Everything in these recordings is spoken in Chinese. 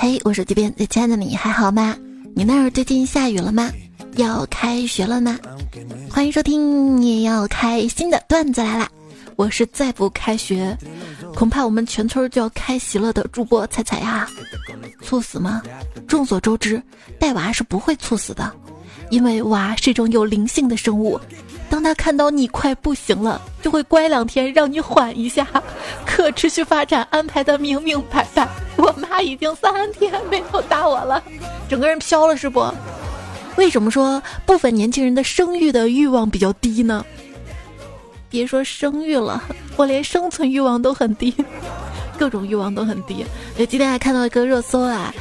嘿，我是这边最亲爱的你还好吗？你那儿最近下雨了吗？要开学了吗？欢迎收听，你要开新的段子来啦！我是再不开学，恐怕我们全村就要开席了的主播彩彩呀。猝死吗？众所周知，带娃是不会猝死的，因为娃是一种有灵性的生物。当他看到你快不行了，就会乖两天，让你缓一下，可持续发展安排的明明白白。我妈已经三天没有打我了，整个人飘了是不？为什么说部分年轻人的生育的欲望比较低呢？别说生育了，我连生存欲望都很低，各种欲望都很低。今天还看到一个热搜啊，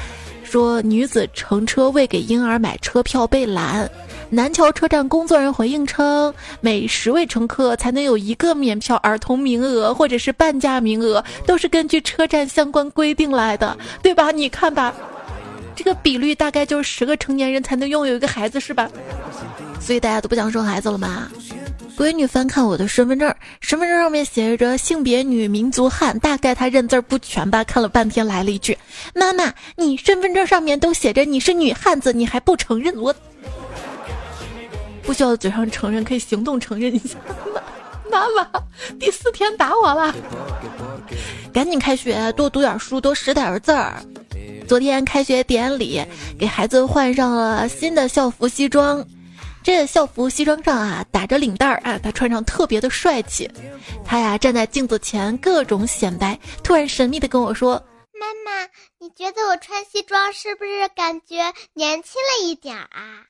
说女子乘车未给婴儿买车票被拦，南桥车站工作人员回应称，每十位乘客才能有一个免票儿童名额或者是半价名额，都是根据车站相关规定来的，对吧？你看吧。这个比率大概就是十个成年人才能拥有一个孩子，是吧？所以大家都不想生孩子了吗？闺女翻看我的身份证，身份证上面写着性别女，民族汉，大概她认字不全吧。看了半天，来了一句：“妈妈，你身份证上面都写着你是女汉子，你还不承认？我不需要嘴上承认，可以行动承认一下。”妈妈，第四天打我了，赶紧开学，多读点书，多识点字儿。昨天开学典礼，给孩子换上了新的校服西装。这校服西装上啊，打着领带儿啊，他穿上特别的帅气。他呀站在镜子前各种显摆，突然神秘的跟我说：“妈妈，你觉得我穿西装是不是感觉年轻了一点啊？”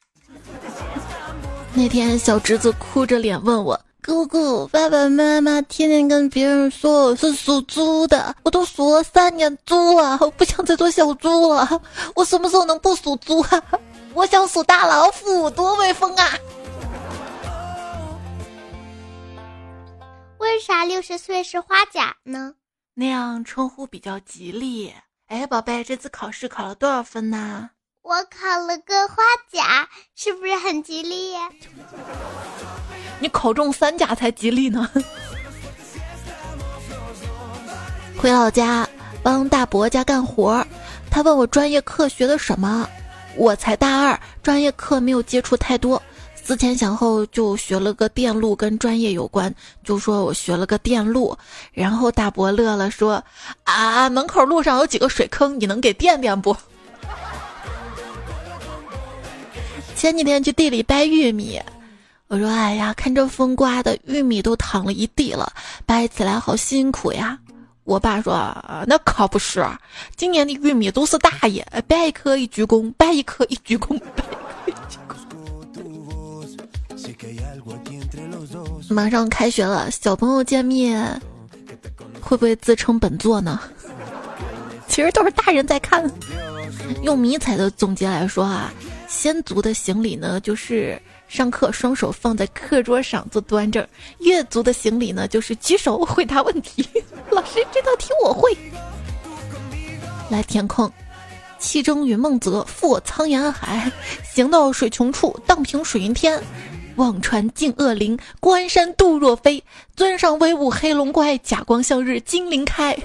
那天小侄子哭着脸问我。姑姑，爸爸妈妈天天跟别人说我是属猪的，我都属了三年猪了，我不想再做小猪了。我什么时候能不属猪啊？我想数大老虎，多威风啊！为啥六十岁是花甲呢？那样称呼比较吉利。哎，宝贝，这次考试考了多少分呢？我考了个花甲，是不是很吉利？你考中三甲才吉利呢。回老家帮大伯家干活，他问我专业课学的什么，我才大二，专业课没有接触太多，思前想后就学了个电路，跟专业有关，就说我学了个电路。然后大伯乐了，说：“啊，门口路上有几个水坑，你能给垫垫不？” 前几天去地里掰玉米。我说：“哎呀，看这风刮的，玉米都淌了一地了，掰起来好辛苦呀。”我爸说：“那可不是，今年的玉米都是大爷，掰一颗一鞠躬，掰一颗一鞠躬，掰一颗。”马上开学了，小朋友见面会不会自称本座呢？其实都是大人在看。用迷彩的总结来说啊，先族的行礼呢，就是。上课双手放在课桌上做端正，越足的行礼呢就是举手回答问题。老师，这道题我会。来填空，气蒸云梦泽，覆我苍岩海，行到水穷处，荡平水云天，望穿尽恶灵，关山度若飞，尊上威武黑龙怪，甲光向日金鳞开。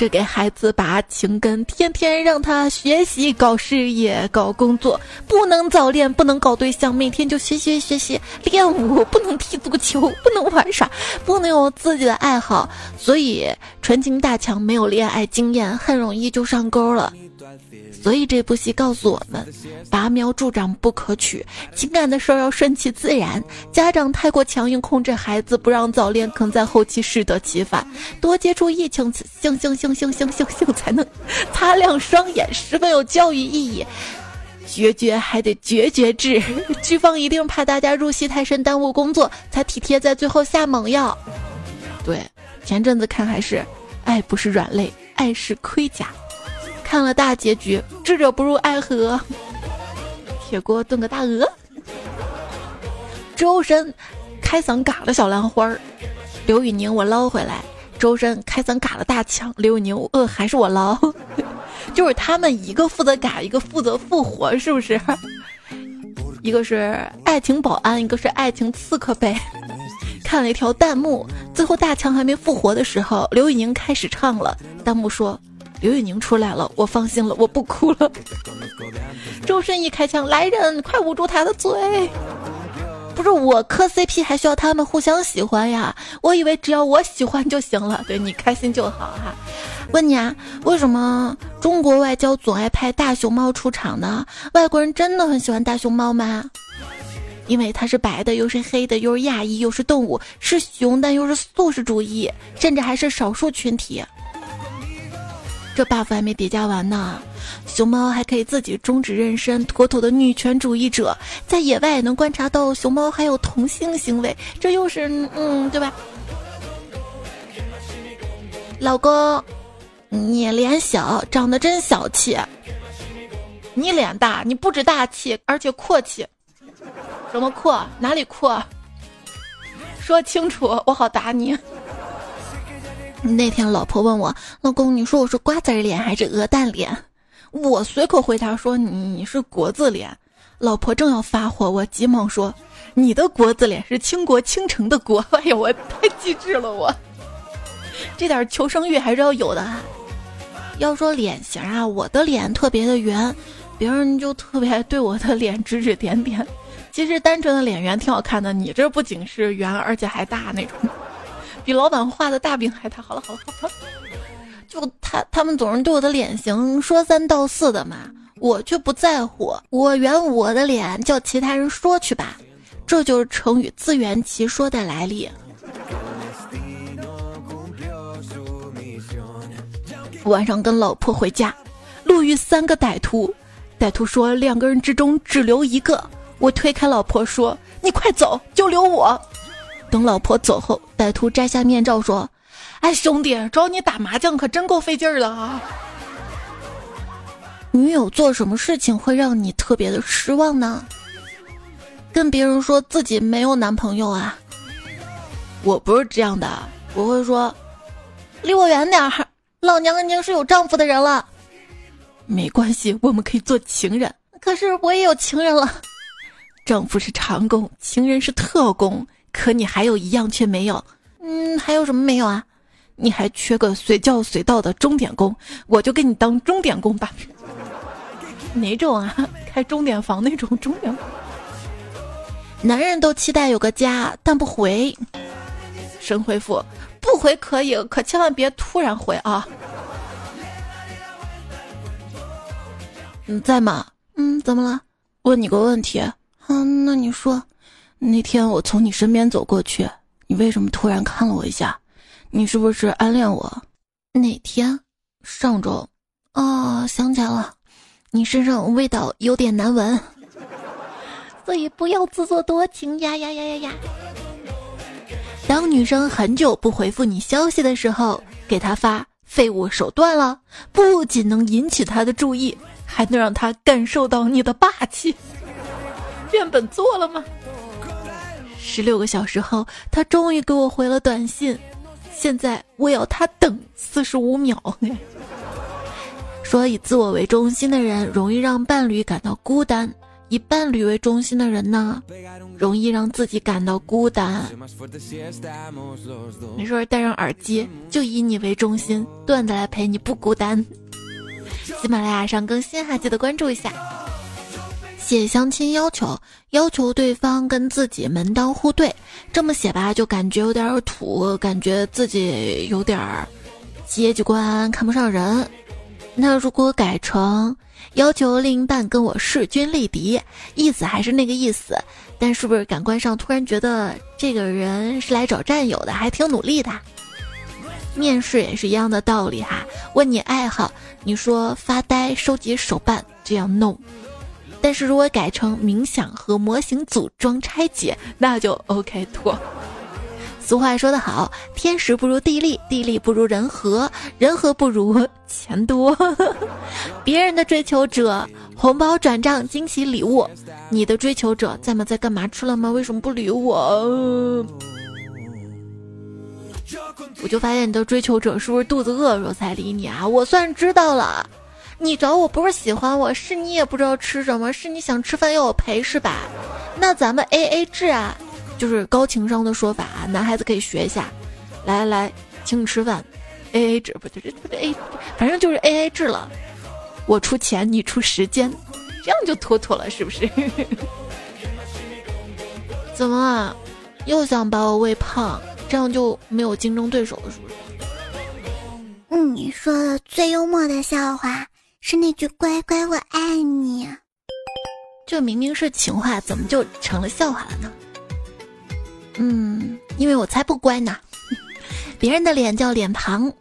这给孩子拔情根，天天让他学习、搞事业、搞工作，不能早恋，不能搞对象，每天就学习学习、练舞，不能踢足球，不能玩耍，不能有自己的爱好。所以纯情大强没有恋爱经验，很容易就上钩了。所以这部戏告诉我们，拔苗助长不可取，情感的事儿要顺其自然。家长太过强硬控制孩子，不让早恋，可能在后期适得其反。多接触异性，性性性性性性性才能擦亮双眼，十分有教育意义。决绝还得绝绝治，剧方一定怕大家入戏太深耽误工作，才体贴在最后下猛药。对，前阵子看还是，爱不是软肋，爱是盔甲。看了大结局，智者不入爱河。铁锅炖个大鹅。周深开嗓嘎了小兰花儿，刘宇宁我捞回来。周深开嗓嘎了大强，刘宇宁呃还是我捞。就是他们一个负责嘎，一个负责复活，是不是？一个是爱情保安，一个是爱情刺客呗。看了一条弹幕，最后大强还没复活的时候，刘宇宁开始唱了。弹幕说。刘宇宁出来了，我放心了，我不哭了。周深一开枪，来人，快捂住他的嘴！不是我磕 CP 还需要他们互相喜欢呀？我以为只要我喜欢就行了，对你开心就好哈。问你啊，为什么中国外交总爱派大熊猫出场呢？外国人真的很喜欢大熊猫吗？因为它是白的，又是黑的，又是亚裔，又是动物，是熊，但又是素食主义，甚至还是少数群体。这 buff 还没叠加完呢，熊猫还可以自己终止妊娠，妥妥的女权主义者。在野外能观察到熊猫还有同性行为，这又是嗯，对吧？老公，你脸小，长得真小气。你脸大，你不止大气，而且阔气。什么阔？哪里阔？说清楚，我好打你。那天老婆问我，老公，你说我是瓜子脸还是鹅蛋脸？我随口回答说你你是国字脸。老婆正要发火，我急忙说，你的国字脸是倾国倾城的国。哎呀，我太机智了，我这点求生欲还是要有的。要说脸型啊，我的脸特别的圆，别人就特别对我的脸指指点点。其实单纯的脸圆挺好看的，你这不仅是圆，而且还大那种，比老板画的大饼还大。好了好了好了，就他他们总是对我的脸型说三道四的嘛，我却不在乎，我圆我的脸，叫其他人说去吧，这就是成语自圆其说的来历。晚上跟老婆回家，路遇三个歹徒，歹徒说两个人之中只留一个。我推开老婆说：“你快走，就留我。”等老婆走后，歹徒摘下面罩说：“哎，兄弟，找你打麻将可真够费劲儿的啊！”女友做什么事情会让你特别的失望呢？跟别人说自己没有男朋友啊？我不是这样的，我会说：“离我远点儿，老娘已经是有丈夫的人了。”没关系，我们可以做情人。可是我也有情人了。丈夫是长工，情人是特工，可你还有一样却没有。嗯，还有什么没有啊？你还缺个随叫随到的钟点工，我就给你当钟点工吧。哪种啊？开钟点房那种钟点。男人都期待有个家，但不回。神回复：不回可以，可千万别突然回啊。你在吗？嗯，怎么了？问你个问题。嗯，那你说，那天我从你身边走过去，你为什么突然看了我一下？你是不是暗恋我？哪天？上周？哦，想起来了，你身上味道有点难闻，所以不要自作多情呀呀呀呀呀！当女生很久不回复你消息的时候，给她发“废物手段了”，不仅能引起她的注意，还能让她感受到你的霸气。变本做了吗？十六个小时后，他终于给我回了短信。现在我要他等四十五秒。说以自我为中心的人容易让伴侣感到孤单，以伴侣为中心的人呢，容易让自己感到孤单。没事戴上耳机，就以你为中心，段子来陪你不孤单。喜马拉雅上更新，哈记得关注一下。写相亲要求，要求对方跟自己门当户对，这么写吧，就感觉有点土，感觉自己有点阶级观，看不上人。那如果改成要求另一半跟我势均力敌，意思还是那个意思，但是不是感官上突然觉得这个人是来找战友的，还挺努力的。面试也是一样的道理哈，问你爱好，你说发呆、收集手办，这样弄。但是如果改成冥想和模型组装拆解，那就 OK 妥。俗话说得好，天时不如地利，地利不如人和，人和不如钱多。别人的追求者，红包转账、惊喜礼物，你的追求者在吗？在干嘛？吃了吗？为什么不理我？我就发现你的追求者是不是肚子饿时候才理你啊？我算知道了。你找我不是喜欢我，是你也不知道吃什么，是你想吃饭要我陪是吧？那咱们 A A 制啊，就是高情商的说法，男孩子可以学一下。来来来，请你吃饭，A A 制，不对，不对 A，反正就是 A A 制了。我出钱，你出时间，这样就妥妥了，是不是？怎么了？又想把我喂胖，这样就没有竞争对手了，是不是？嗯，你说的最幽默的笑话是那句“乖乖，我爱你”。这明明是情话，怎么就成了笑话了呢？嗯，因为我才不乖呢。别人的脸叫脸庞，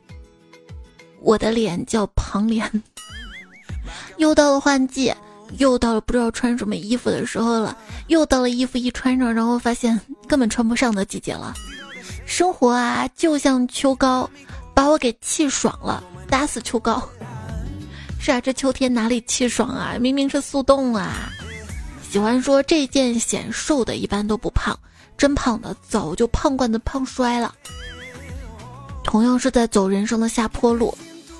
我的脸叫庞脸。又到了换季，又到了不知道穿什么衣服的时候了，又到了衣服一穿上，然后发现根本穿不上的季节了。生活啊，就像秋高，把我给气爽了，打死秋高。是啊，这秋天哪里气爽啊？明明是速冻啊！喜欢说这件显瘦的，一般都不胖，真胖的早就胖惯的胖摔了。同样是在走人生的下坡路。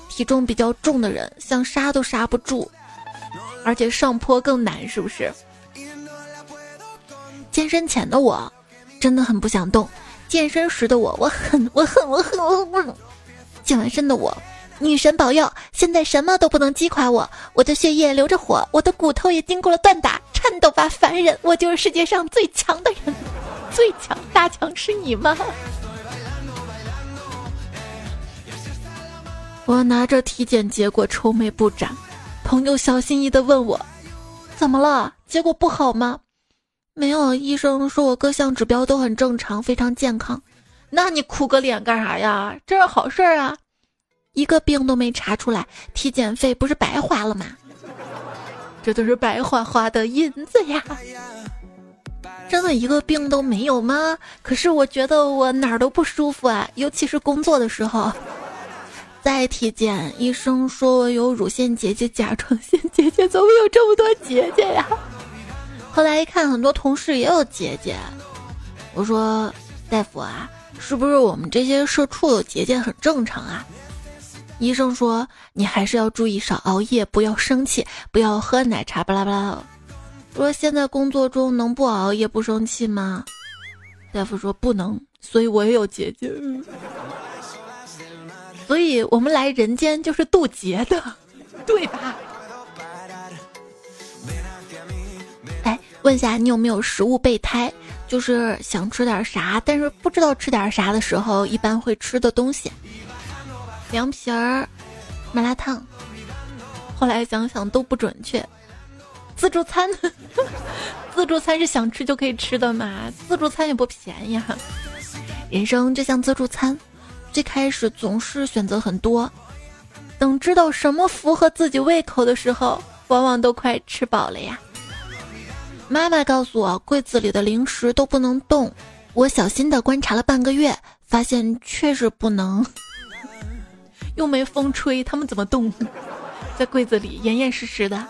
体重比较重的人，想刹都刹不住，而且上坡更难，是不是？健身前的我真的很不想动，健身时的我，我恨，我恨，我恨，我恨。健完身的我，女神保佑，现在什么都不能击垮我，我的血液流着火，我的骨头也经过了锻打，颤抖吧，凡人，我就是世界上最强的人，最强大强是你吗？我拿着体检结果愁眉不展，朋友小心翼翼的问我：“怎么了？结果不好吗？”“没有，医生说我各项指标都很正常，非常健康。”“那你哭个脸干啥呀？这是好事啊！一个病都没查出来，体检费不是白花了吗？这都是白花花的银子呀！真的一个病都没有吗？可是我觉得我哪儿都不舒服啊，尤其是工作的时候。”再体检，医生说我有乳腺结节、甲状腺结节，怎么有这么多结节呀？后来一看，很多同事也有结节。我说：“大夫啊，是不是我们这些社畜有结节很正常啊？”医生说：“你还是要注意少熬夜，不要生气，不要喝奶茶，巴拉巴拉。”说现在工作中能不熬夜不生气吗？大夫说不能，所以我也有结节。所以我们来人间就是渡劫的，对吧？哎，问一下你有没有食物备胎？就是想吃点啥，但是不知道吃点啥的时候，一般会吃的东西。凉皮儿、麻辣烫。后来想想都不准确。自助餐，自助餐是想吃就可以吃的嘛？自助餐也不便宜哈。人生就像自助餐。最开始总是选择很多，等知道什么符合自己胃口的时候，往往都快吃饱了呀。妈妈告诉我，柜子里的零食都不能动。我小心的观察了半个月，发现确实不能。又没风吹，他们怎么动？在柜子里严严实实的。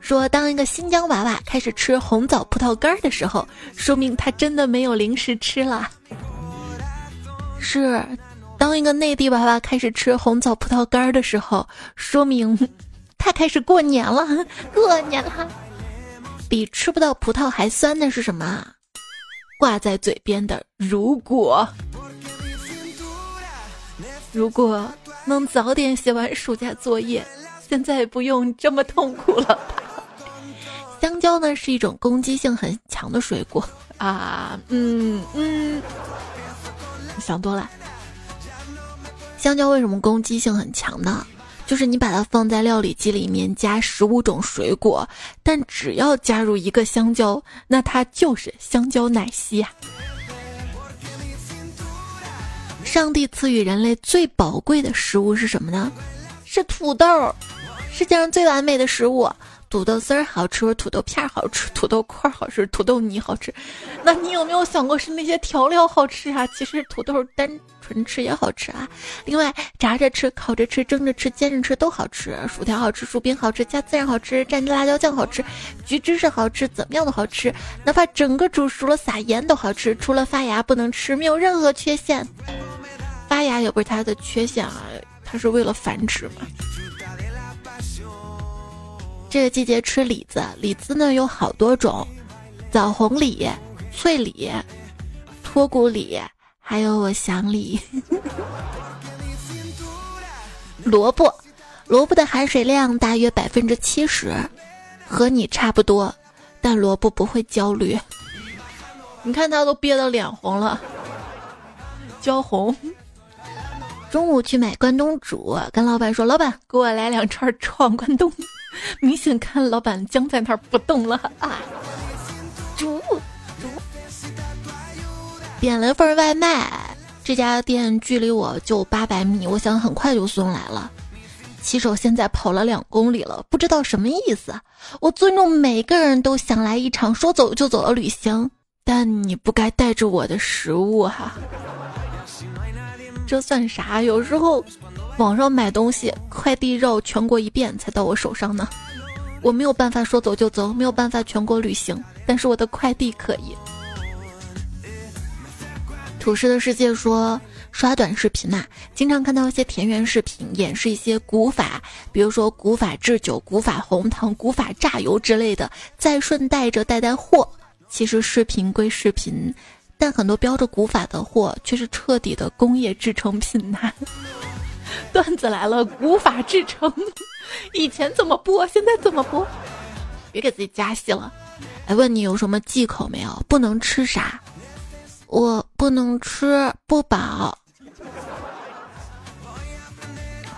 说，当一个新疆娃娃开始吃红枣葡萄干的时候，说明他真的没有零食吃了。是。当一个内地娃娃开始吃红枣葡萄干的时候，说明 他开始过年了，过年了。比吃不到葡萄还酸的是什么？挂在嘴边的如果，如果能早点写完暑假作业，现在不用这么痛苦了。香蕉呢是一种攻击性很强的水果啊，嗯嗯，想多了。香蕉为什么攻击性很强呢？就是你把它放在料理机里面加十五种水果，但只要加入一个香蕉，那它就是香蕉奶昔呀。上帝赐予人类最宝贵的食物是什么呢？是土豆，世界上最完美的食物。土豆丝儿好吃，土豆片儿好吃，土豆块儿好吃，土豆泥好吃。那你有没有想过是那些调料好吃啊？其实土豆单纯吃也好吃啊。另外，炸着吃、烤着吃、蒸着吃、煎着吃都好吃。薯条好吃，薯饼好吃，加孜然好吃，蘸辣椒酱好吃，橘芝士好吃，怎么样都好吃。哪怕整个煮熟了撒盐都好吃。除了发芽不能吃，没有任何缺陷。发芽也不是它的缺陷啊，它是为了繁殖嘛。这个季节吃李子，李子呢有好多种，枣红李、脆李、脱骨李，还有我想李。萝卜，萝卜的含水量大约百分之七十，和你差不多，但萝卜不会焦虑。你看他都憋得脸红了，焦红。中午去买关东煮，跟老板说：“老板，给我来两串闯关东。”明显看老板僵在那儿不动了啊！煮煮，点了份外卖，这家店距离我就八百米，我想很快就送来了。骑手现在跑了两公里了，不知道什么意思。我尊重每个人都想来一场说走就走的旅行，但你不该带着我的食物哈。这算啥？有时候网上买东西，快递绕全国一遍才到我手上呢。我没有办法说走就走，没有办法全国旅行，但是我的快递可以。土师的世界说，刷短视频呐，经常看到一些田园视频，演示一些古法，比如说古法制酒、古法红糖、古法榨油之类的，再顺带着带带货。其实视频归视频。但很多标着古法的货却是彻底的工业制成品呐！段子来了，古法制成，以前怎么播，现在怎么播？别给自己加戏了。哎，问你有什么忌口没有？不能吃啥？我不能吃不饱。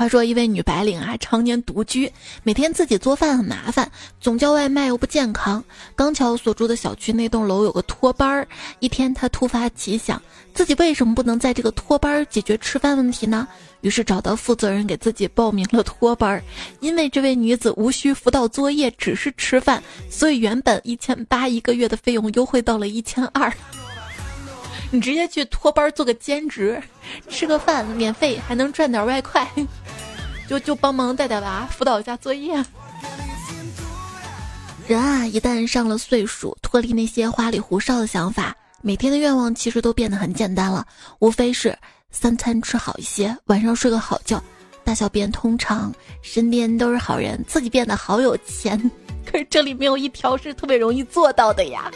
话说一位女白领啊，常年独居，每天自己做饭很麻烦，总叫外卖又不健康。刚巧所住的小区那栋楼有个托班儿，一天她突发奇想，自己为什么不能在这个托班解决吃饭问题呢？于是找到负责人给自己报名了托班儿。因为这位女子无需辅导作业，只是吃饭，所以原本一千八一个月的费用优惠到了一千二。你直接去托班做个兼职，吃个饭免费，还能赚点外快。就就帮忙带带娃，辅导一下作业。人啊，一旦上了岁数，脱离那些花里胡哨的想法，每天的愿望其实都变得很简单了，无非是三餐吃好一些，晚上睡个好觉，大小便通畅，身边都是好人，自己变得好有钱。可是这里没有一条是特别容易做到的呀。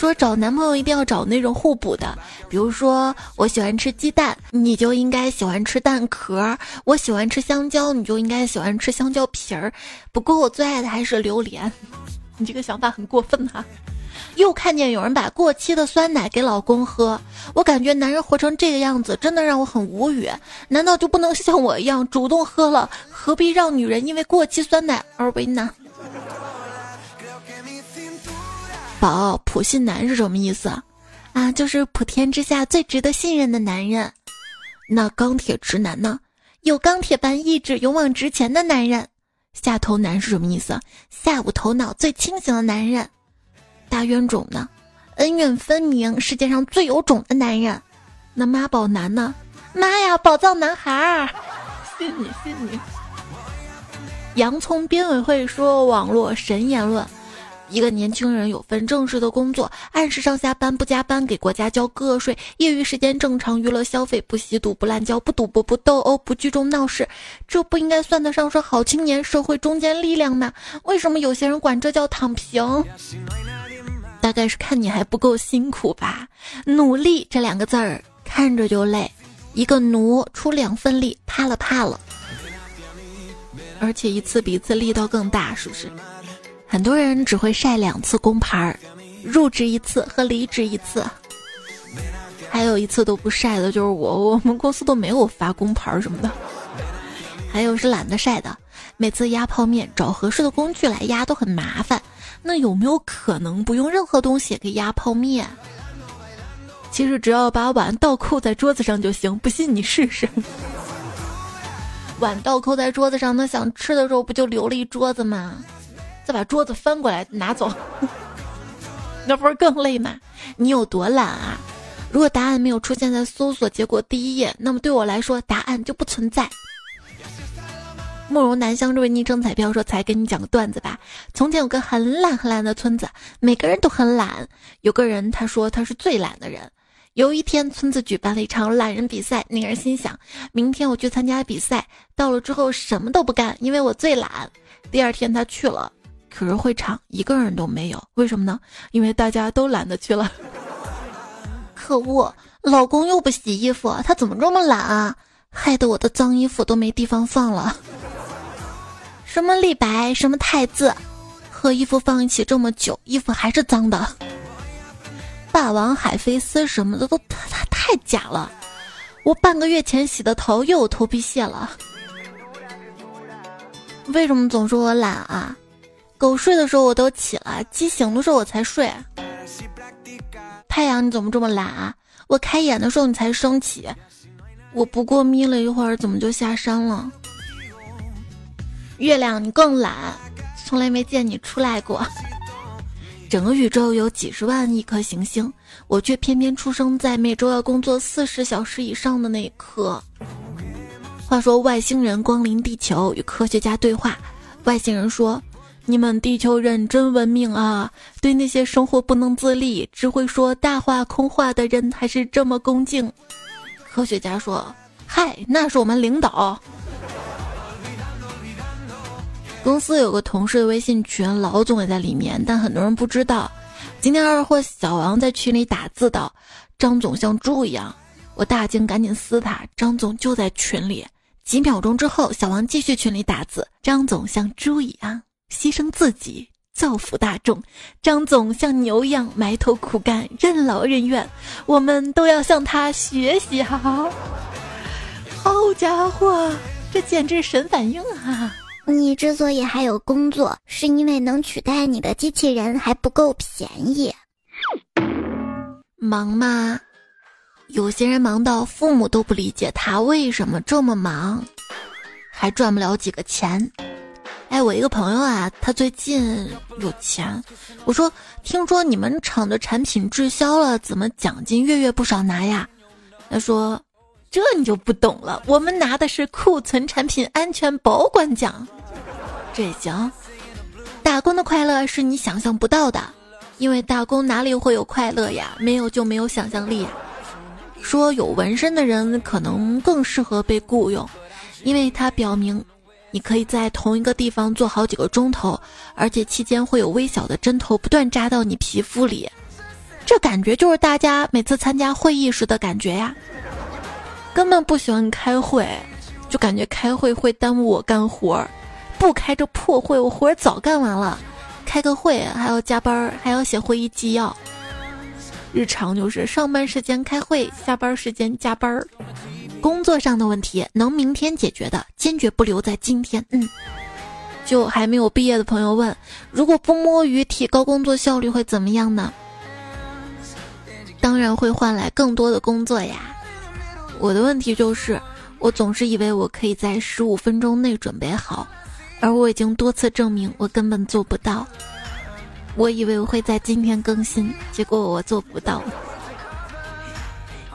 说找男朋友一定要找那种互补的，比如说我喜欢吃鸡蛋，你就应该喜欢吃蛋壳；我喜欢吃香蕉，你就应该喜欢吃香蕉皮儿。不过我最爱的还是榴莲。你这个想法很过分哈！又看见有人把过期的酸奶给老公喝，我感觉男人活成这个样子真的让我很无语。难道就不能像我一样主动喝了？何必让女人因为过期酸奶而为难？宝普信男是什么意思啊？就是普天之下最值得信任的男人。那钢铁直男呢？有钢铁般意志、勇往直前的男人。下头男是什么意思？下午头脑最清醒的男人。大冤种呢？恩怨分明、世界上最有种的男人。那妈宝男呢？妈呀，宝藏男孩儿！信你信你。洋葱编委会说网络神言论。一个年轻人有份正式的工作，按时上下班，不加班，给国家交个税，业余时间正常娱乐消费，不吸毒，不滥交，不赌博，不斗殴，不聚众闹事，这不应该算得上是好青年、社会中坚力量吗？为什么有些人管这叫躺平？大概是看你还不够辛苦吧。努力这两个字儿看着就累，一个奴出两份力，怕了怕了，而且一次比一次力道更大，是不是？很多人只会晒两次工牌儿，入职一次和离职一次，还有一次都不晒的，就是我，我们公司都没有发工牌什么的。还有是懒得晒的，每次压泡面找合适的工具来压都很麻烦。那有没有可能不用任何东西给压泡面？其实只要把碗倒扣在桌子上就行，不信你试试。碗倒扣在桌子上，那想吃的时候不就留了一桌子吗？再把桌子翻过来拿走，那不是更累吗？你有多懒啊？如果答案没有出现在搜索结果第一页，那么对我来说答案就不存在。慕容南香这位昵称彩票说：“才给你讲个段子吧。从前有个很懒很懒的村子，每个人都很懒。有个人他说他是最懒的人。有一天，村子举办了一场懒人比赛，那个人心想：明天我去参加比赛，到了之后什么都不干，因为我最懒。第二天他去了。”可是会场一个人都没有，为什么呢？因为大家都懒得去了。可恶，老公又不洗衣服，他怎么这么懒啊？害得我的脏衣服都没地方放了。什么立白，什么太字，和衣服放一起这么久，衣服还是脏的。霸王海飞丝什么的都太太假了。我半个月前洗的头又有头皮屑了。为什么总说我懒啊？狗睡的时候我都起了，鸡醒的时候我才睡。太阳你怎么这么懒啊？我开眼的时候你才升起，我不过眯了一会儿，怎么就下山了？月亮你更懒，从来没见你出来过。整个宇宙有几十万亿颗行星，我却偏偏出生在每周要工作四十小时以上的那一刻。话说外星人光临地球与科学家对话，外星人说。你们地球人真文明啊！对那些生活不能自理、只会说大话空话的人还是这么恭敬。科学家说：“嗨，那是我们领导。”公司有个同事的微信群，老总也在里面，但很多人不知道。今天二货小王在群里打字道：“张总像猪一样。”我大惊，赶紧撕他。张总就在群里。几秒钟之后，小王继续群里打字：“张总像猪一样。”牺牲自己造福大众，张总像牛一样埋头苦干，任劳任怨，我们都要向他学习。好，好家伙，这简直神反应啊！你之所以还有工作，是因为能取代你的机器人还不够便宜。忙吗？有些人忙到父母都不理解他为什么这么忙，还赚不了几个钱。哎，我一个朋友啊，他最近有钱。我说，听说你们厂的产品滞销了，怎么奖金月月不少拿呀？他说，这你就不懂了，我们拿的是库存产品安全保管奖。这也行，打工的快乐是你想象不到的，因为打工哪里会有快乐呀？没有就没有想象力。说有纹身的人可能更适合被雇佣，因为他表明。你可以在同一个地方做好几个钟头，而且期间会有微小的针头不断扎到你皮肤里，这感觉就是大家每次参加会议时的感觉呀。根本不喜欢开会，就感觉开会会耽误我干活儿，不开这破会我活儿早干完了，开个会还要加班，还要写会议纪要。日常就是上班时间开会，下班时间加班儿。工作上的问题能明天解决的，坚决不留在今天。嗯，就还没有毕业的朋友问，如果不摸鱼提高工作效率会怎么样呢？当然会换来更多的工作呀。我的问题就是，我总是以为我可以在十五分钟内准备好，而我已经多次证明我根本做不到。我以为我会在今天更新，结果我做不到。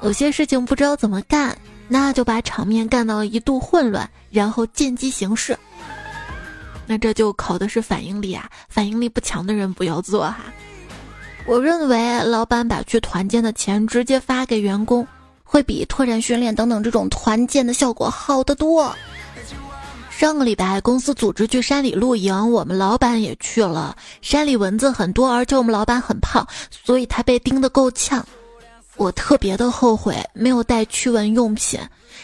有些事情不知道怎么干。那就把场面干到一度混乱，然后见机行事。那这就考的是反应力啊！反应力不强的人不要做哈。我认为老板把去团建的钱直接发给员工，会比拓展训练等等这种团建的效果好得多。上个礼拜公司组织去山里露营，我们老板也去了。山里蚊子很多，而且我们老板很胖，所以他被叮得够呛。我特别的后悔没有带驱蚊用品，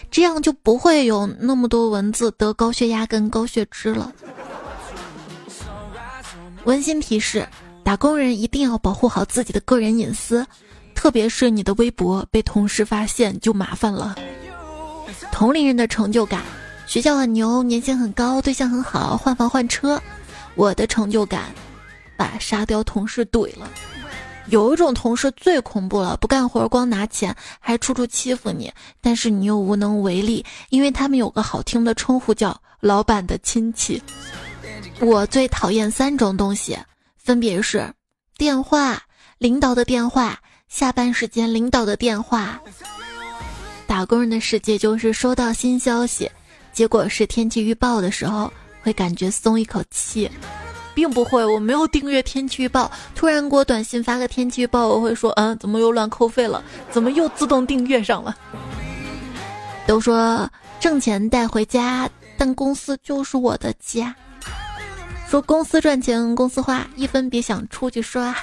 这样就不会有那么多蚊子得高血压跟高血脂了。温馨提示：打工人一定要保护好自己的个人隐私，特别是你的微博被同事发现就麻烦了。同龄人的成就感：学校很牛，年薪很高，对象很好，换房换车。我的成就感：把沙雕同事怼了。有一种同事最恐怖了，不干活光拿钱，还处处欺负你，但是你又无能为力，因为他们有个好听的称呼叫“老板的亲戚”。我最讨厌三种东西，分别是电话、领导的电话、下班时间领导的电话。打工人的世界就是收到新消息，结果是天气预报的时候，会感觉松一口气。并不会，我没有订阅天气预报。突然给我短信发个天气预报，我会说：“嗯，怎么又乱扣费了？怎么又自动订阅上了？”都说挣钱带回家，但公司就是我的家。说公司赚钱公司花，一分别想出去刷。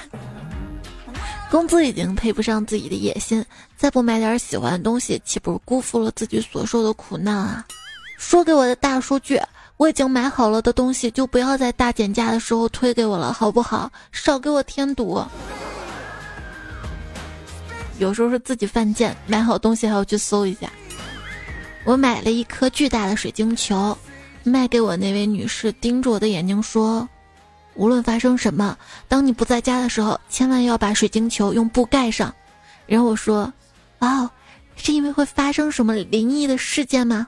工资已经配不上自己的野心，再不买点喜欢的东西，岂不是辜负了自己所受的苦难啊？说给我的大数据，我已经买好了的东西，就不要在大减价的时候推给我了，好不好？少给我添堵。有时候是自己犯贱，买好东西还要去搜一下。我买了一颗巨大的水晶球，卖给我那位女士，盯着我的眼睛说。无论发生什么，当你不在家的时候，千万要把水晶球用布盖上。然后我说：“哦，是因为会发生什么灵异的事件吗？”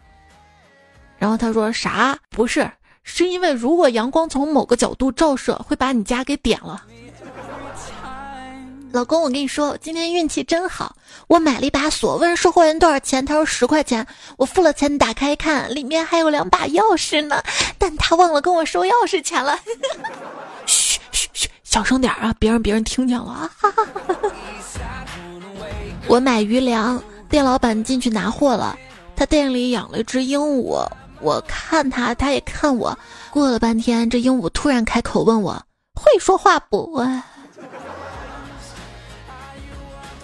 然后他说：“啥？不是，是因为如果阳光从某个角度照射，会把你家给点了。”老公，我跟你说，今天运气真好，我买了一把锁，问售货员多少钱，他说十块钱，我付了钱，打开看，里面还有两把钥匙呢，但他忘了跟我收钥匙钱了。嘘嘘嘘，小声点啊，别让别人听见了啊！我买鱼粮，店老板进去拿货了，他店里养了一只鹦鹉，我看他，他也看我，过了半天，这鹦鹉突然开口问我，会说话不？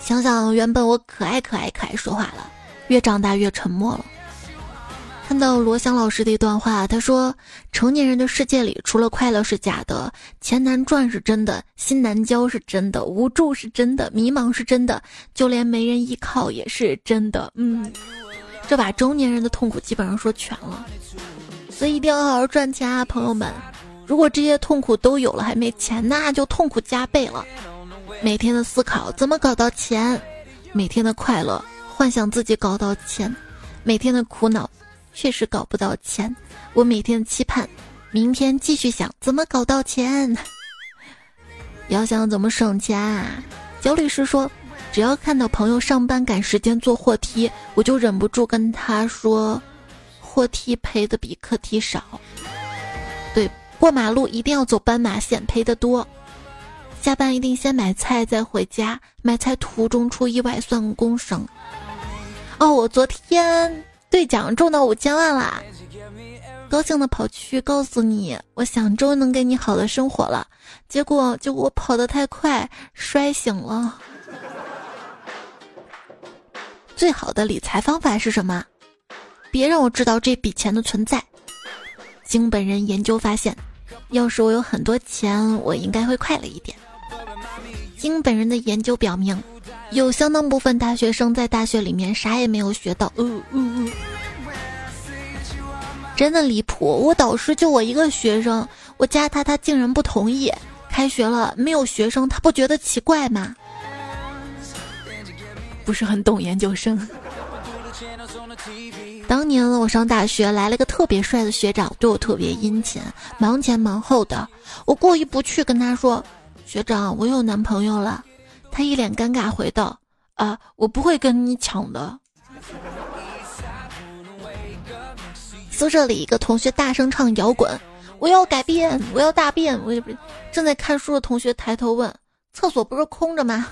想想原本我可爱可爱可爱说话了，越长大越沉默了。看到罗翔老师的一段话，他说：“成年人的世界里，除了快乐是假的，钱难赚是真的，心难交是真的，无助是真的，迷茫是真的，就连没人依靠也是真的。”嗯，这把中年人的痛苦基本上说全了。所以一定要好好赚钱啊，朋友们！如果这些痛苦都有了还没钱，那就痛苦加倍了。每天的思考怎么搞到钱，每天的快乐幻想自己搞到钱，每天的苦恼确实搞不到钱。我每天期盼，明天继续想怎么搞到钱。要想怎么省钱啊？焦律师说，只要看到朋友上班赶时间坐货梯，我就忍不住跟他说，货梯赔的比客梯少。对，过马路一定要走斑马线，赔的多。下班一定先买菜再回家，买菜途中出意外算工伤。哦，我昨天兑奖中到五千万啦，高兴的跑去告诉你，我想终于能给你好的生活了。结果就我跑得太快，摔醒了。最好的理财方法是什么？别让我知道这笔钱的存在。经本人研究发现，要是我有很多钱，我应该会快乐一点。经本人的研究表明，有相当部分大学生在大学里面啥也没有学到。嗯嗯嗯，真的离谱！我导师就我一个学生，我加他，他竟然不同意。开学了没有学生，他不觉得奇怪吗？不是很懂研究生。当年我上大学，来了个特别帅的学长，对我特别殷勤，忙前忙后的。我过意不去，跟他说。学长，我有男朋友了。他一脸尴尬回道：“啊，我不会跟你抢的。”宿舍里一个同学大声唱摇滚：“我要改变，我要大便。”我也不正在看书的同学抬头问：“厕所不是空着吗？”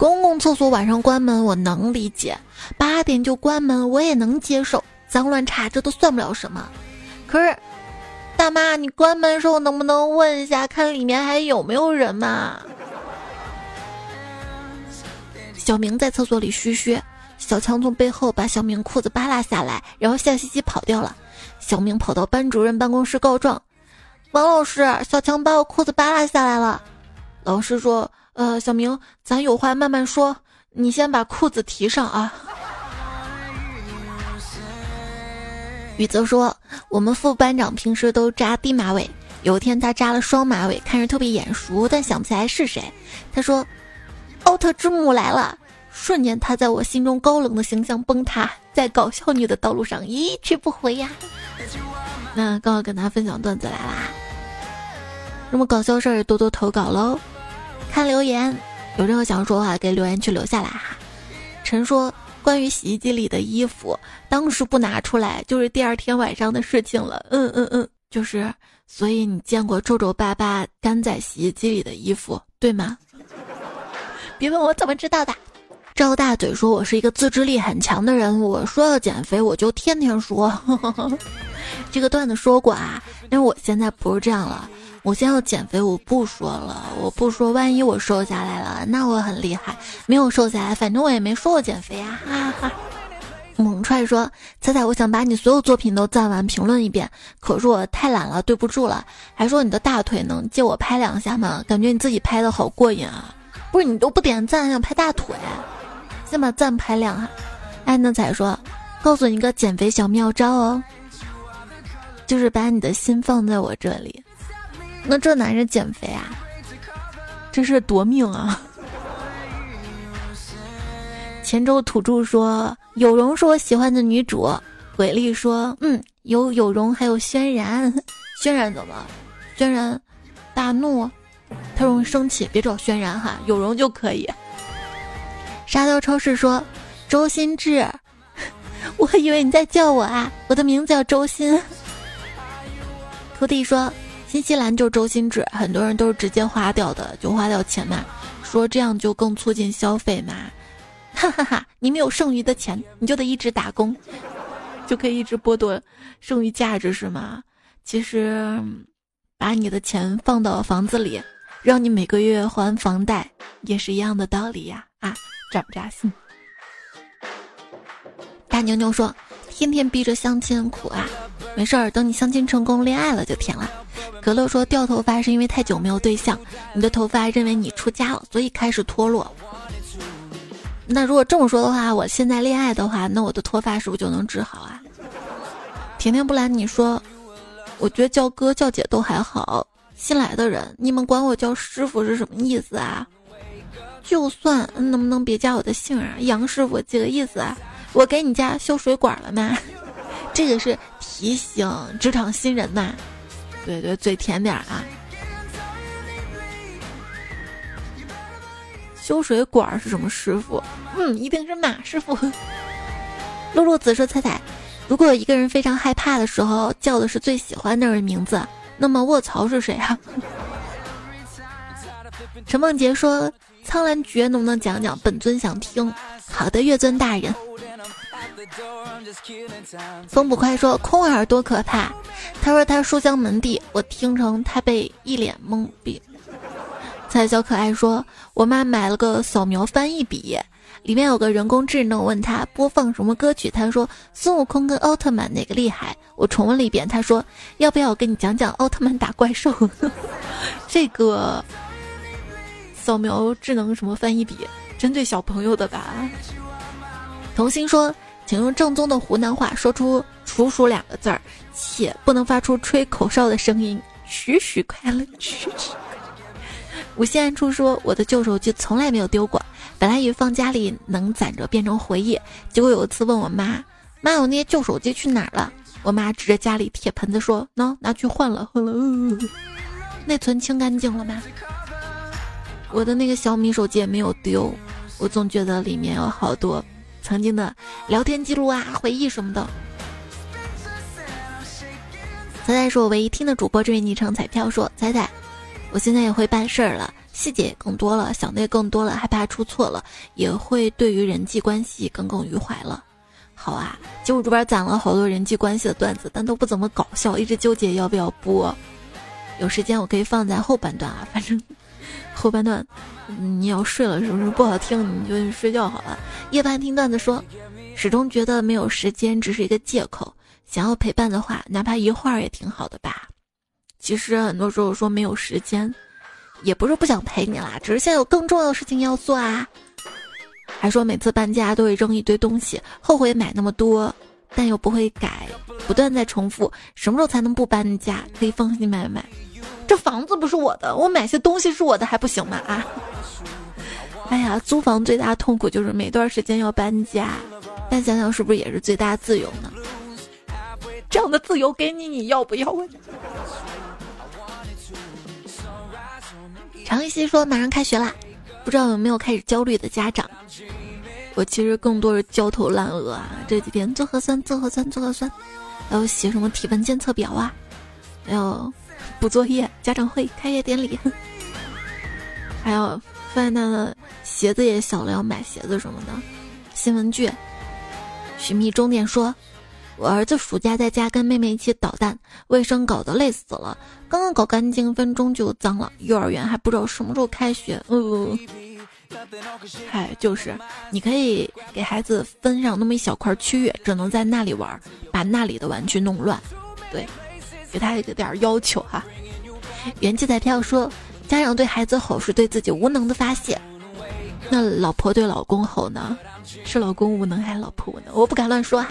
公共厕所晚上关门我能理解，八点就关门我也能接受，脏乱差这都算不了什么。可是。大妈，你关门时候能不能问一下，看里面还有没有人嘛？小明在厕所里嘘嘘，小强从背后把小明裤子扒拉下来，然后笑嘻嘻跑掉了。小明跑到班主任办公室告状：“王老师，小强把我裤子扒拉下来了。”老师说：“呃，小明，咱有话慢慢说，你先把裤子提上啊。”宇泽说：“我们副班长平时都扎低马尾，有一天他扎了双马尾，看着特别眼熟，但想不起来是谁。他说：‘奥特之母来了！’瞬间，他在我心中高冷的形象崩塌，在搞笑女的道路上一去不回呀。那刚好跟大家分享段子来啦，那么搞笑事儿多多投稿喽。看留言，有任何想说的话，给留言区留下来哈。陈说。”关于洗衣机里的衣服，当时不拿出来就是第二天晚上的事情了。嗯嗯嗯，就是，所以你见过皱皱巴巴干在洗衣机里的衣服，对吗？别问我怎么知道的。赵大嘴说：“我是一个自制力很强的人，我说要减肥，我就天天说。”这个段子说过啊，但是我现在不是这样了。我现在要减肥，我不说了，我不说，万一我瘦下来了，那我很厉害。没有瘦下来，反正我也没说我减肥啊，哈哈。猛踹说：“彩彩，我想把你所有作品都赞完评论一遍，可是我太懒了，对不住了。还说你的大腿能借我拍两下吗？感觉你自己拍的好过瘾啊！不是你都不点赞，想拍大腿，先把赞拍亮哈。”哎，那彩说：“告诉你一个减肥小妙招哦，就是把你的心放在我这里。那这男人减肥啊？这是夺命啊！”前州土著说。有容是我喜欢的女主，鬼力说：“嗯，有有容，还有轩然。轩然怎么？轩然大怒，他容易生气，别找轩然哈，有容就可以。”沙雕超市说：“周心志，我以为你在叫我啊，我的名字叫周心。”徒弟说：“新西兰就周星驰，很多人都是直接花掉的，就花掉钱嘛，说这样就更促进消费嘛。”哈哈哈！你没有剩余的钱，你就得一直打工，就可以一直剥夺剩余价值，是吗？其实，把你的钱放到房子里，让你每个月还房贷，也是一样的道理呀！啊，扎不扎心？大牛牛说：“天天逼着相亲苦啊，没事儿，等你相亲成功，恋爱了就甜了。”格乐说：“掉头发是因为太久没有对象，你的头发认为你出家了，所以开始脱落。”那如果这么说的话，我现在恋爱的话，那我的脱发是不是就能治好啊？甜甜不来，你说，我觉得叫哥叫姐都还好。新来的人，你们管我叫师傅是什么意思啊？就算能不能别加我的姓啊？杨师傅几个意思啊？我给你家修水管了吗？这个是提醒职场新人呐。对对，嘴甜点啊。修水管是什么师傅？嗯，一定是马师傅。露露子说：“彩彩，如果一个人非常害怕的时候叫的是最喜欢的人名字，那么卧槽是谁啊？” 陈梦洁说：“苍兰诀能不能讲讲？本尊想听。”好的，月尊大人。风不快说：“空耳多可怕。”他说他书香门第，我听成他被一脸懵逼。彩小可爱说：“我妈买了个扫描翻译笔，里面有个人工智能。问他播放什么歌曲，他说孙悟空跟奥特曼哪个厉害？我重温了一遍，他说要不要我跟你讲讲奥特曼打怪兽？这个扫描智能什么翻译笔，针对小朋友的吧？”童心说：“请用正宗的湖南话说出‘楚楚’两个字儿，且不能发出吹口哨的声音。许许快乐，许许。”无限暗处说：“我的旧手机从来没有丢过，本来以为放家里能攒着变成回忆，结果有一次问我妈：‘妈，我那些旧手机去哪儿了？’我妈指着家里铁盆子说：‘喏，拿去换了，换了。’内存清干净了吗？我的那个小米手机也没有丢，我总觉得里面有好多曾经的聊天记录啊、回忆什么的。”彩彩是我唯一听的主播，这位昵称彩票说：“彩彩。”我现在也会办事儿了，细节也更多了，想的也更多了，害怕出错了，也会对于人际关系耿耿于怀了。好啊，就我这边攒了好多人际关系的段子，但都不怎么搞笑，一直纠结要不要播。有时间我可以放在后半段啊，反正后半段你要睡了是不是不好听？你就睡觉好了。夜半听段子说，始终觉得没有时间只是一个借口，想要陪伴的话，哪怕一会儿也挺好的吧。其实很多时候说没有时间，也不是不想陪你啦，只是现在有更重要的事情要做啊。还说每次搬家都会扔一堆东西，后悔买那么多，但又不会改，不断在重复。什么时候才能不搬家？可以放心买买。这房子不是我的，我买些东西是我的还不行吗？啊！哎呀，租房最大痛苦就是每段时间要搬家，但想想是不是也是最大自由呢？这样的自由给你，你要不要？常一熙说：“马上开学啦，不知道有没有开始焦虑的家长？我其实更多是焦头烂额啊！这几天做核酸、做核酸、做核酸，还有写什么体温监测表啊，还有补作业、家长会、开业典礼，还有范娜的鞋子也小了，要买鞋子什么的。新闻剧，寻觅终点说。”我儿子暑假在家跟妹妹一起捣蛋，卫生搞得累死了。刚刚搞干净，分钟就脏了。幼儿园还不知道什么时候开学。呃，嗨，就是，你可以给孩子分上那么一小块区域，只能在那里玩，把那里的玩具弄乱。对，给他一个点要求哈。元气彩票说，家长对孩子吼是对自己无能的发泄。那老婆对老公吼呢？是老公无能还是老婆无能？我不敢乱说。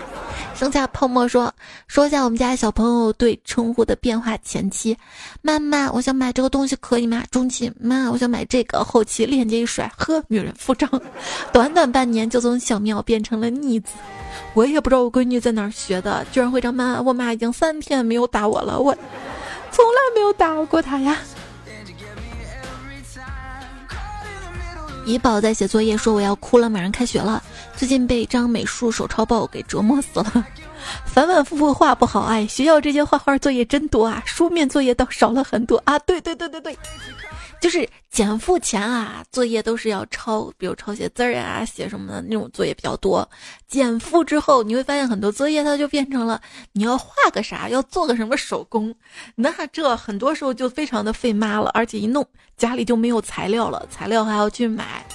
剩下泡沫说说一下我们家小朋友对称呼的变化：前期，妈妈，我想买这个东西可以吗？中期，妈，我想买这个。后期，链接一甩，呵，女人腹胀。短短半年就从小喵变成了逆子。我也不知道我闺女在哪儿学的，居然会这妈，我妈已经三天没有打我了，我从来没有打过她呀。怡宝在写作业，说我要哭了，马上开学了。最近被一张美术手抄报给折磨死了，反反复复画不好。哎，学校这些画画作业真多啊，书面作业倒少了很多啊。对对对对对。就是减负前啊，作业都是要抄，比如抄写字儿啊，写什么的那种作业比较多。减负之后，你会发现很多作业它就变成了你要画个啥，要做个什么手工，那这很多时候就非常的费妈了，而且一弄家里就没有材料了，材料还要去买。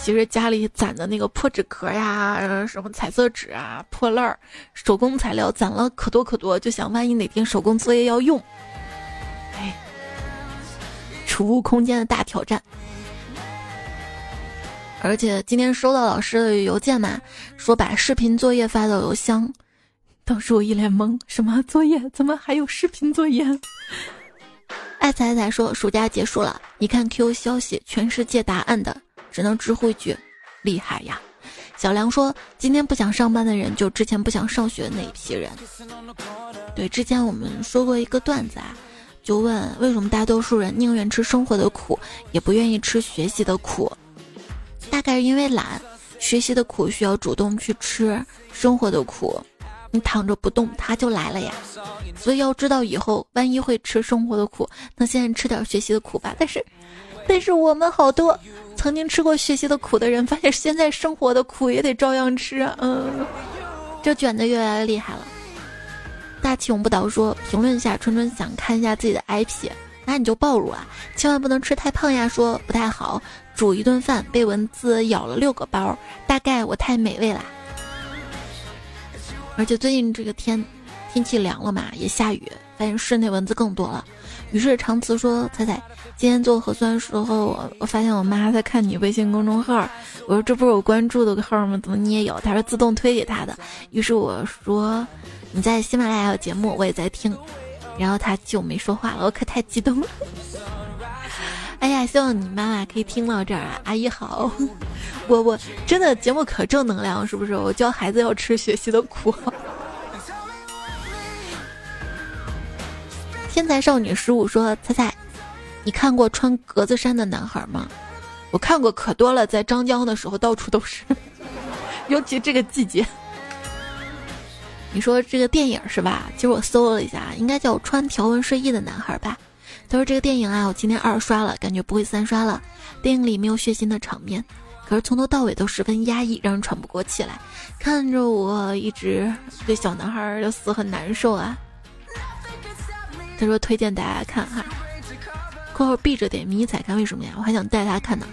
其实家里攒的那个破纸壳呀，什么彩色纸啊、破烂儿、手工材料攒了可多可多，就想万一哪天手工作业要用，储物空间的大挑战，而且今天收到老师的邮件嘛，说把视频作业发到邮箱，当时我一脸懵，什么作业？怎么还有视频作业？爱彩彩说暑假结束了，一看 Q 消息，全是借答案的，只能直呼一句厉害呀。小梁说今天不想上班的人，就之前不想上学那一批人。对，之前我们说过一个段子啊。就问为什么大多数人宁愿吃生活的苦，也不愿意吃学习的苦？大概是因为懒。学习的苦需要主动去吃，生活的苦，你躺着不动它就来了呀。所以要知道以后万一会吃生活的苦，那现在吃点学习的苦吧。但是，但是我们好多曾经吃过学习的苦的人，发现现在生活的苦也得照样吃。嗯，这卷的越来越厉害了。大气永不倒说评论下，春春想看一下自己的 IP，那你就暴露啊，千万不能吃太胖呀。说不太好，煮一顿饭被蚊子咬了六个包，大概我太美味啦。而且最近这个天天气凉了嘛，也下雨，发现室内蚊子更多了。于是长辞说：“彩彩，今天做核酸时候，我我发现我妈在看你微信公众号，我说这不是我关注的号吗？怎么你也有？她说自动推给她的。于是我说。”你在喜马拉雅有节目，我也在听，然后他就没说话了，我可太激动了。哎呀，希望你妈妈可以听到这儿啊，阿姨好。我我真的节目可正能量，是不是？我教孩子要吃学习的苦。天才少女十五说：“猜猜，你看过穿格子衫的男孩吗？我看过可多了，在张江的时候到处都是，尤其这个季节。”你说这个电影是吧？其实我搜了一下，应该叫穿条纹睡衣的男孩吧。他说这个电影啊，我今天二刷了，感觉不会三刷了。电影里没有血腥的场面，可是从头到尾都十分压抑，让人喘不过气来。看着我一直对小男孩的死很难受啊。他说推荐大家看哈，括号闭着点迷彩看，为什么呀？我还想带他看呢。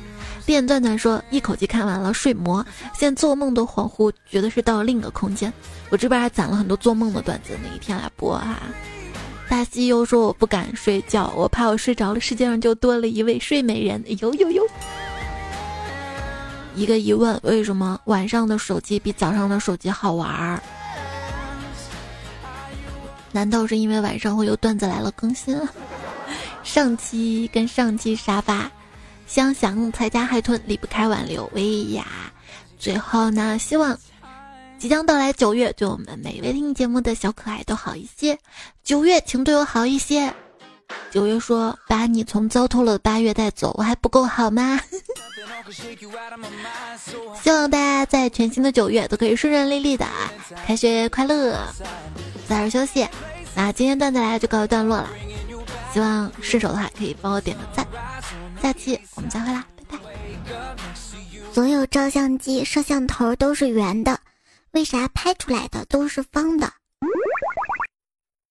电钻钻说一口气看完了《睡魔》，现在做梦都恍惚，觉得是到了另一个空间。我这边还攒了很多做梦的段子，哪一天来播啊？大西又说我不敢睡觉，我怕我睡着了，世界上就多了一位睡美人。呦呦呦！一个疑问：为什么晚上的手机比早上的手机好玩儿？难道是因为晚上会有段子来了更新？上期跟上期沙发。香想财家海豚离不开挽留薇娅。最后呢，希望即将到来九月，对我们每一位听节目的小可爱都好一些。九月，请对我好一些。九月说：“把你从糟透了的八月带走，我还不够好吗？” 希望大家在全新的九月都可以顺顺利利的，开学快乐，早点休息。那今天段子来就告一段落了，希望顺手的话可以帮我点个赞。下期我们再会啦，拜拜。所有照相机摄像头都是圆的，为啥拍出来的都是方的？